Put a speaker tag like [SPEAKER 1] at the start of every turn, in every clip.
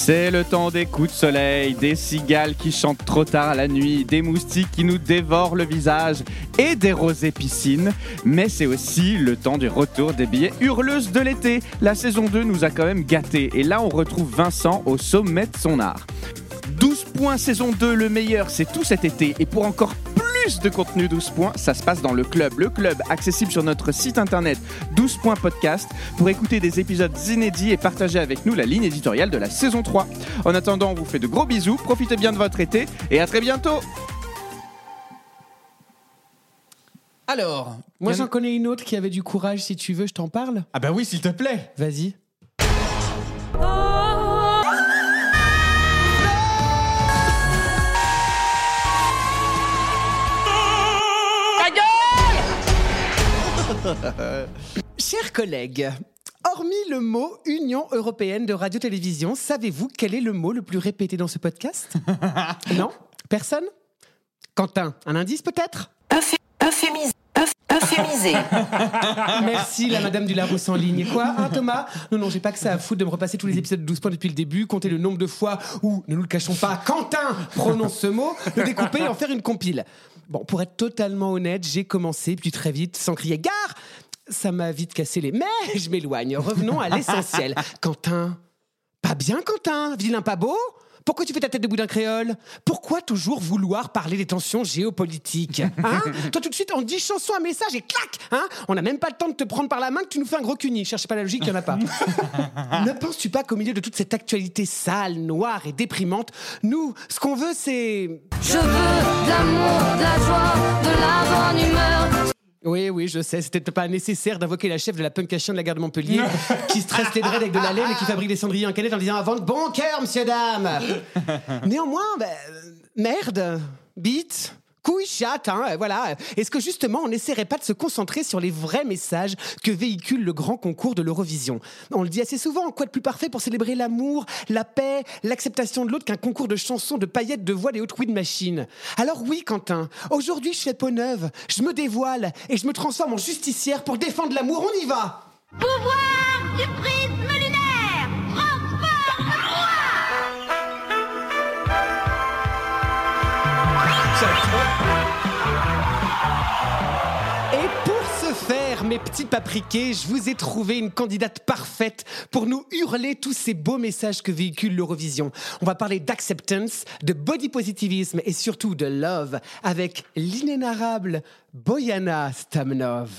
[SPEAKER 1] C'est le temps des coups de soleil, des cigales qui chantent trop tard la nuit, des moustiques qui nous dévorent le visage et des rosées piscines. Mais c'est aussi le temps du retour des billets hurleuses de l'été. La saison 2 nous a quand même gâtés et là on retrouve Vincent au sommet de son art. 12 points saison 2, le meilleur, c'est tout cet été. Et pour encore plus de contenu 12 points, ça se passe dans le club. Le club, accessible sur notre site internet 12 points podcast pour écouter des épisodes inédits et partager avec nous la ligne éditoriale de la saison 3. En attendant, on vous fait de gros bisous, profitez bien de votre été et à très bientôt
[SPEAKER 2] Alors, moi j'en connais une autre qui avait du courage, si tu veux, je t'en parle
[SPEAKER 3] Ah bah oui, s'il te plaît.
[SPEAKER 2] Vas-y. Chers collègues, hormis le mot Union européenne de radio-télévision, savez-vous quel est le mot le plus répété dans ce podcast? Non? Personne? Quentin, un indice peut-être?
[SPEAKER 4] Euphémisé. Euphémisé.
[SPEAKER 2] Merci la madame du Larousse en ligne. Quoi, hein, Thomas? Non, non, j'ai pas que ça à foutre de me repasser tous les épisodes de 12 points depuis le début, compter le nombre de fois où, ne nous le cachons pas, Quentin prononce ce mot, le découper et en faire une compile. Bon, pour être totalement honnête, j'ai commencé, puis très vite, sans crier gare, ça m'a vite cassé les... Mais je m'éloigne, revenons à l'essentiel. Quentin Pas bien, Quentin? Vilain pas beau? Pourquoi tu fais ta tête de boudin créole? Pourquoi toujours vouloir parler des tensions géopolitiques? Hein? Toi, tout de suite, on dit chanson, un message et clac hein? On n'a même pas le temps de te prendre par la main que tu nous fais un gros cuni. Cherche pas la logique, il n'y en a pas. ne penses-tu pas qu'au milieu de toute cette actualité sale, noire et déprimante, nous, ce qu'on veut, c'est...
[SPEAKER 5] Je veux de l'amour, de la joie, de la.
[SPEAKER 2] Je sais, c'était pas nécessaire d'invoquer la chef de la punkation de la gare de Montpellier qui stresse les dreads avec de la laine et qui fabrique des cendriers en canette en disant avant de bon cœur, monsieur, dame. Néanmoins, ben, merde, bite. Couille, chatte, hein, voilà. Est-ce que justement on n'essaierait pas de se concentrer sur les vrais messages que véhicule le grand concours de l'Eurovision? On le dit assez souvent, quoi de plus parfait pour célébrer l'amour, la paix, l'acceptation de l'autre qu'un concours de chansons, de paillettes, de voix et haute wind machine Alors oui, Quentin, aujourd'hui je fais peau neuve, je me dévoile et je me transforme en justicière pour défendre l'amour, on y va!
[SPEAKER 5] Pouvoir du prisme
[SPEAKER 2] mes petits papriqués, je vous ai trouvé une candidate parfaite pour nous hurler tous ces beaux messages que véhicule l'Eurovision. On va parler d'acceptance, de body positivisme et surtout de love avec l'inénarrable Boyana Stamnov.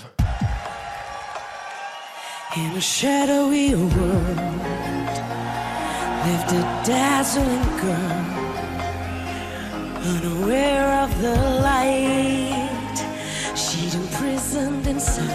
[SPEAKER 6] Unaware of the light. She'd imprisoned inside,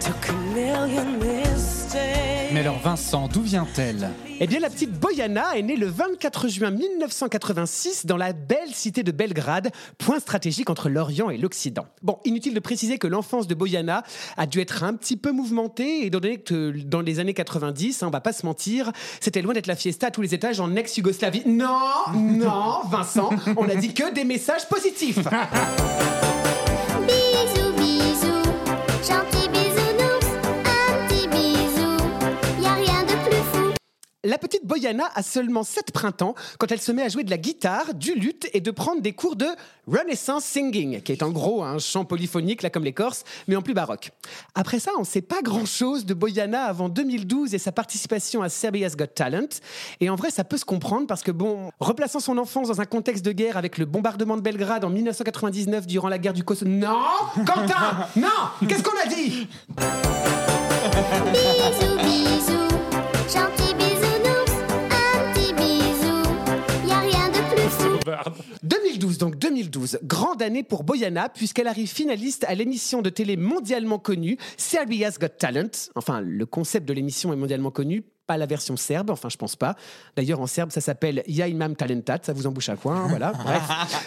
[SPEAKER 6] took a million mistakes.
[SPEAKER 3] Mais alors Vincent, d'où vient-elle?
[SPEAKER 2] Eh bien, la petite Boyana est née le 24 juin 1986 dans la belle cité de Belgrade, point stratégique entre l'Orient et l'Occident. Bon, inutile de préciser que l'enfance de Boyana a dû être un petit peu mouvementée, étant donné que dans les années 90, hein, on va pas se mentir, c'était loin d'être la fiesta à tous les étages en ex-Yougoslavie. Non, non, Vincent, on a dit que des messages positifs. La petite Boyana a seulement 7 printemps quand elle se met à jouer de la guitare, du luth et de prendre des cours de Renaissance Singing, qui est en gros un chant polyphonique, là comme les Corses, mais en plus baroque. Après ça, on ne sait pas grand-chose de Boyana avant 2012 et sa participation à Serbia's Got Talent. Et en vrai, ça peut se comprendre parce que, bon, replaçant son enfance dans un contexte de guerre avec le bombardement de Belgrade en 1999 durant la guerre du Kosovo... Non Quentin Non Qu'est-ce qu'on a dit?
[SPEAKER 7] Plus fou.
[SPEAKER 2] 2012, donc 2012, grande année pour Boyana, puisqu'elle arrive finaliste à l'émission de télé mondialement connue, Serbia's Got Talent. Enfin, le concept de l'émission est mondialement connu, pas la version serbe, enfin je pense pas. D'ailleurs en serbe ça s'appelle Ja imam talentat, ça vous embouche à quoi, hein, voilà. Bref,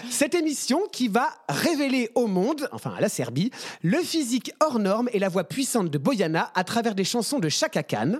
[SPEAKER 2] cette émission qui va révéler au monde, enfin à la Serbie, le physique hors norme et la voix puissante de Boyana à travers des chansons de Chaka Khan.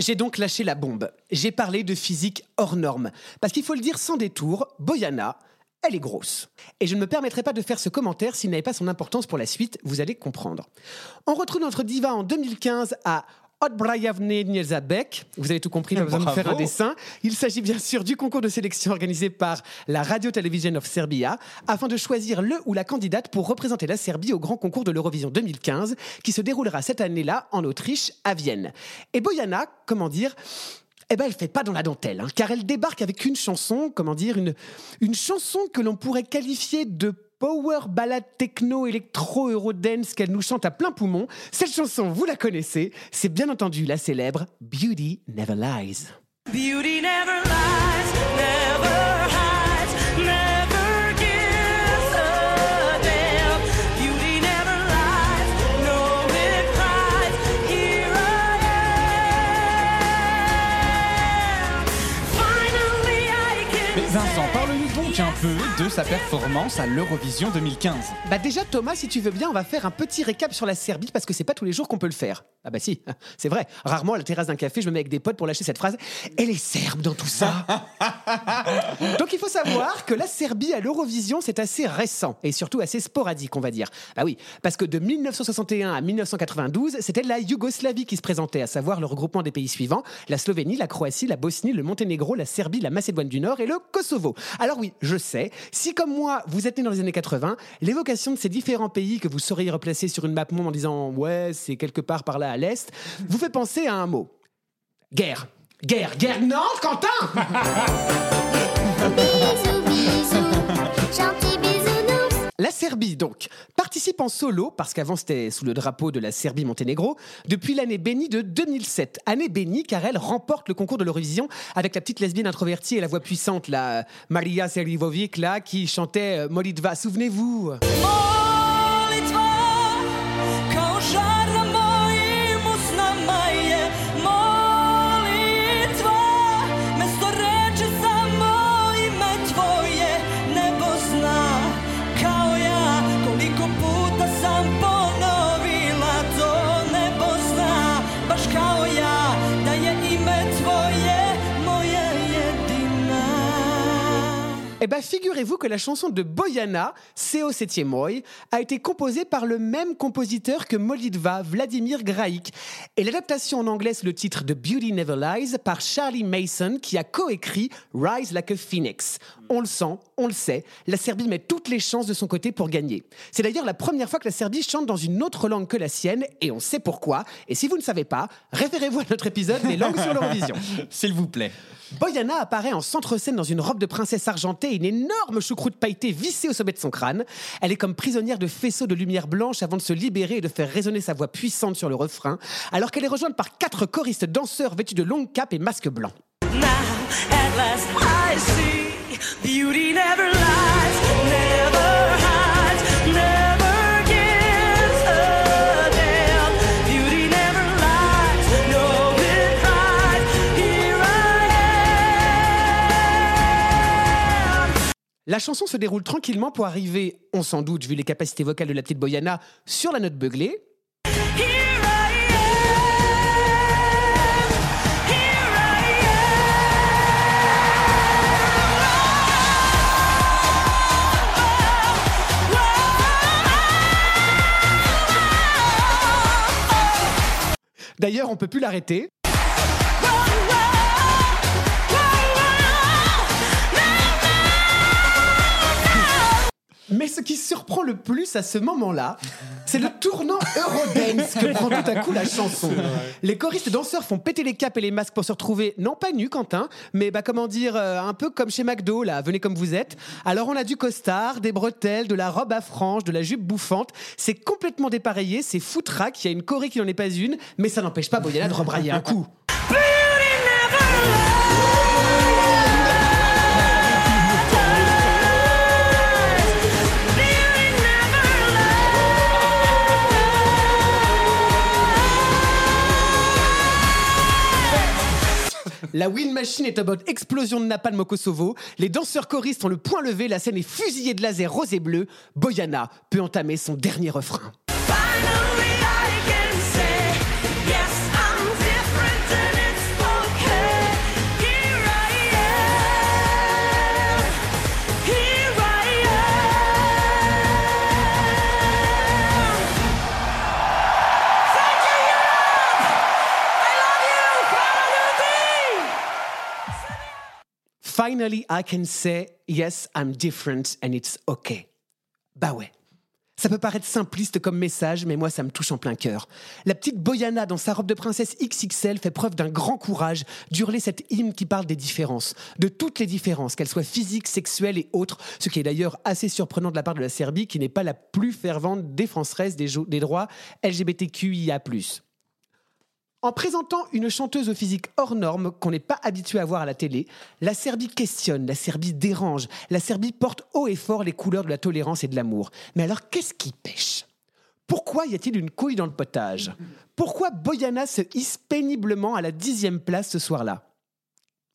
[SPEAKER 2] J'ai donc lâché la bombe. J'ai parlé de physique hors norme. Parce qu'il faut le dire sans détour, Boyana, elle est grosse. Et je ne me permettrai pas de faire ce commentaire s'il n'avait pas son importance pour la suite, vous allez comprendre. On retrouve notre diva en 2015 à Odbrajavne Nielzabek. Vous avez tout compris, pas besoin de faire un dessin. Il s'agit bien sûr du concours de sélection organisé par la Radio Television of Serbia afin de choisir le ou la candidate pour représenter la Serbie au grand concours de l'Eurovision 2015 qui se déroulera cette année-là en Autriche, à Vienne. Et Boyana, comment dire, eh ben, elle fait pas dans la dentelle, hein, car elle débarque avec une chanson, comment dire, une, une chanson que l'on pourrait qualifier de power ballade techno électro eurodance qu'elle nous chante à plein poumon. Cette chanson, vous la connaissez, c'est bien entendu la célèbre Beauty Never Lies.
[SPEAKER 6] Beauty never lies, never
[SPEAKER 3] un peu de sa performance à l'Eurovision 2015.
[SPEAKER 2] Bah déjà Thomas, si tu veux bien, on va faire un petit récap sur la Serbie parce que c'est pas tous les jours qu'on peut le faire. Ah bah si, c'est vrai. Rarement à la terrasse d'un café, je me mets avec des potes pour lâcher cette phrase. Elle est serbe dans tout ça? Donc il faut savoir que la Serbie à l'Eurovision, c'est assez récent et surtout assez sporadique, on va dire. Bah oui, parce que de 1961 à 1992, c'était la Yougoslavie qui se présentait, à savoir le regroupement des pays suivants la Slovénie, la Croatie, la Bosnie, le Monténégro, la Serbie, la Macédoine du Nord et le Kosovo. Alors oui, je sais, si comme moi, vous êtes né dans les années 80, l'évocation de ces différents pays que vous sauriez replacer sur une map monde en disant ouais, c'est quelque part par là à l'est, vous fait penser à un mot. Guerre. Guerre, guerre, non, Quentin
[SPEAKER 7] Bisous, bisous, gentil bisounours.
[SPEAKER 2] La Serbie, donc, participe en solo, parce qu'avant c'était sous le drapeau de la Serbie-Monténégro, depuis l'année bénie de 2007. Année bénie car elle remporte le concours de l'Eurovision avec la petite lesbienne introvertie et la voix puissante, la Maria Serivovic, là, qui chantait euh, Molitva. Souvenez-vous Eh ben, figurez-vous que la chanson de Boyana, Seo Setiemoi, a été composée par le même compositeur que Molitva, Vladimir Graik. Et l'adaptation en anglais, le titre de Beauty Never Lies par Charlie Mason, qui a coécrit Rise Like a Phoenix. On le sent, on le sait, la Serbie met toutes les chances de son côté pour gagner. C'est d'ailleurs la première fois que la Serbie chante dans une autre langue que la sienne, et on sait pourquoi. Et si vous ne savez pas, référez-vous à notre épisode des langues sur l'Eurovision.
[SPEAKER 3] S'il vous plaît.
[SPEAKER 2] Boyana apparaît en centre-scène dans une robe de princesse argentée et une énorme choucroute pailletée vissée au sommet de son crâne. Elle est comme prisonnière de faisceaux de lumière blanche avant de se libérer et de faire résonner sa voix puissante sur le refrain, alors qu'elle est rejointe par quatre choristes danseurs vêtus de longues capes et masques blancs.
[SPEAKER 6] Now, at last, I see
[SPEAKER 2] La chanson se déroule tranquillement pour arriver, on s'en doute vu les capacités vocales de la petite Boyana, sur la note beuglée. D'ailleurs, on peut plus l'arrêter. Mais ce qui surprend le plus à ce moment-là, c'est le tournant Eurodance que prend tout à coup la chanson. Les choristes danseurs font péter les capes et les masques pour se retrouver, non pas nus, Quentin, mais bah, comment dire, euh, un peu comme chez McDo, là, venez comme vous êtes. Alors on a du costard, des bretelles, de la robe à franges, de la jupe bouffante. C'est complètement dépareillé, c'est foutraque, il y a une choré qui n'en est pas une, mais ça n'empêche pas Boyana de rebrailler un coup. La Wind Machine est en mode explosion de napalm au Kosovo. Les danseurs choristes ont le point levé. La scène est fusillée de laser rose et bleu. Boyana peut entamer son dernier refrain.
[SPEAKER 6] Finally, I can say, yes, I'm different and it's okay.
[SPEAKER 2] Bah ouais. Ça peut paraître simpliste comme message, mais moi ça me touche en plein cœur. La petite Boyana dans sa robe de princesse XXL fait preuve d'un grand courage d'hurler cette hymne qui parle des différences, de toutes les différences, qu'elles soient physiques, sexuelles et autres, ce qui est d'ailleurs assez surprenant de la part de la Serbie qui n'est pas la plus fervente défenseresse des, des droits LGBTQIA+. En présentant une chanteuse au physique hors norme qu'on n'est pas habitué à voir à la télé, la Serbie questionne, la Serbie dérange, la Serbie porte haut et fort les couleurs de la tolérance et de l'amour. Mais alors qu'est-ce qui pêche? Pourquoi y a-t-il une couille dans le potage? Pourquoi Boyana se hisse péniblement à la dixième place ce soir-là?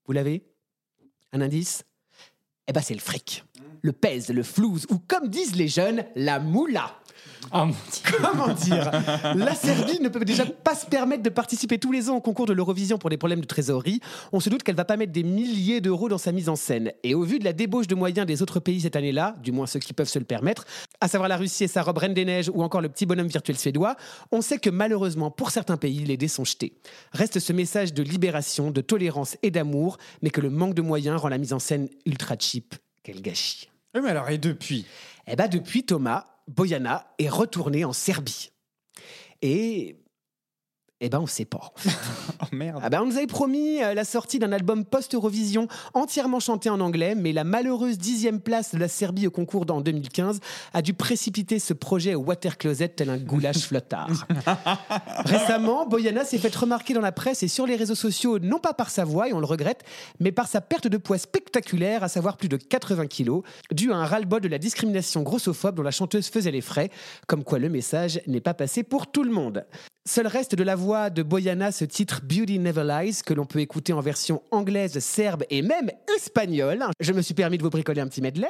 [SPEAKER 2] Vous l'avez? Un indice? Eh ben c'est le fric. Le pèse, le flouze, ou comme disent les jeunes, la moula.
[SPEAKER 8] Ah, mon Dieu.
[SPEAKER 2] Comment dire? La Serbie ne peut déjà pas se permettre de participer tous les ans au concours de l'Eurovision pour des problèmes de trésorerie. On se doute qu'elle va pas mettre des milliers d'euros dans sa mise en scène. Et au vu de la débauche de moyens des autres pays cette année-là, du moins ceux qui peuvent se le permettre, à savoir la Russie et sa robe Reine des Neiges ou encore le petit bonhomme virtuel suédois, on sait que malheureusement pour certains pays, les dés sont jetés. Reste ce message de libération, de tolérance et d'amour, mais que le manque de moyens rend la mise en scène ultra cheap. Quel gâchis.
[SPEAKER 3] Oui, mais alors, et depuis?
[SPEAKER 2] Eh ben depuis Thomas, Boyana est retourné en Serbie. Et eh ben on sait pas.
[SPEAKER 3] Oh merde.
[SPEAKER 2] Ah ben on nous avait promis euh, la sortie d'un album post-Eurovision entièrement chanté en anglais, mais la malheureuse dixième place de la Serbie au concours en 2015 a dû précipiter ce projet au water closet tel un goulash flottard. Récemment, Boyana s'est fait remarquer dans la presse et sur les réseaux sociaux, non pas par sa voix, et on le regrette, mais par sa perte de poids spectaculaire, à savoir plus de 80 kilos, dû à un ras-le-bol de la discrimination grossophobe dont la chanteuse faisait les frais, comme quoi le message n'est pas passé pour tout le monde. Seul reste de la voix de Boyana ce titre Beauty Never Lies que l'on peut écouter en version anglaise, serbe et même espagnole. Je me suis permis de vous bricoler un petit medley.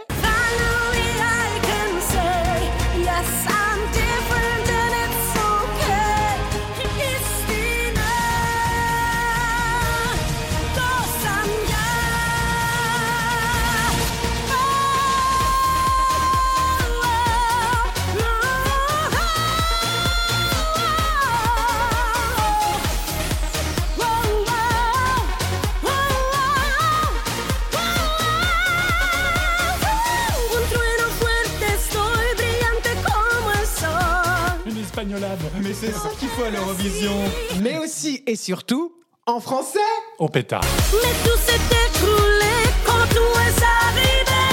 [SPEAKER 8] Espagnolade.
[SPEAKER 3] Mais c'est ça qu'il faut à l'Eurovision.
[SPEAKER 2] Mais aussi et surtout en français.
[SPEAKER 8] Au pétard.
[SPEAKER 6] Mais tout s'est écroulé quand tout est arrivé.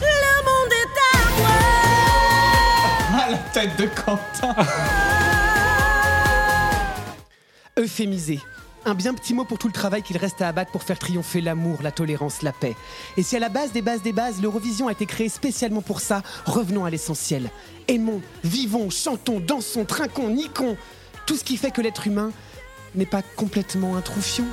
[SPEAKER 6] Ouais. Le monde est à moi.
[SPEAKER 3] Ah, la tête de Quentin.
[SPEAKER 2] Euphémisé. Un bien petit mot pour tout le travail qu'il reste à abattre pour faire triompher l'amour, la tolérance, la paix. Et si à la base des bases des bases, l'Eurovision a été créée spécialement pour ça, revenons à l'essentiel. Aimons, vivons, chantons, dansons, trinquons, niquons. Tout ce qui fait que l'être humain n'est pas complètement un troufion.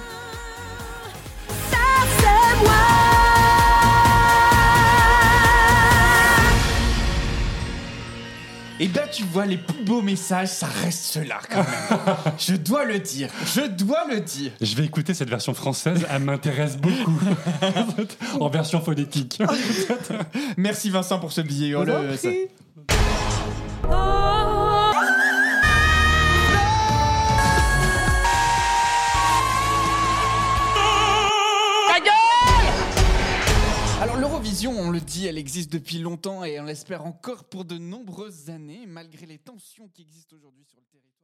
[SPEAKER 3] Et ben tu vois, les plus beaux messages, ça reste ceux-là quand même. je dois le dire. Je dois le dire.
[SPEAKER 8] Je vais écouter cette version française, elle m'intéresse beaucoup. en version phonétique.
[SPEAKER 3] Merci Vincent pour ce billet
[SPEAKER 2] Je
[SPEAKER 3] on le dit, elle existe depuis longtemps et on l'espère encore pour de nombreuses années, malgré les tensions qui existent aujourd'hui sur le territoire.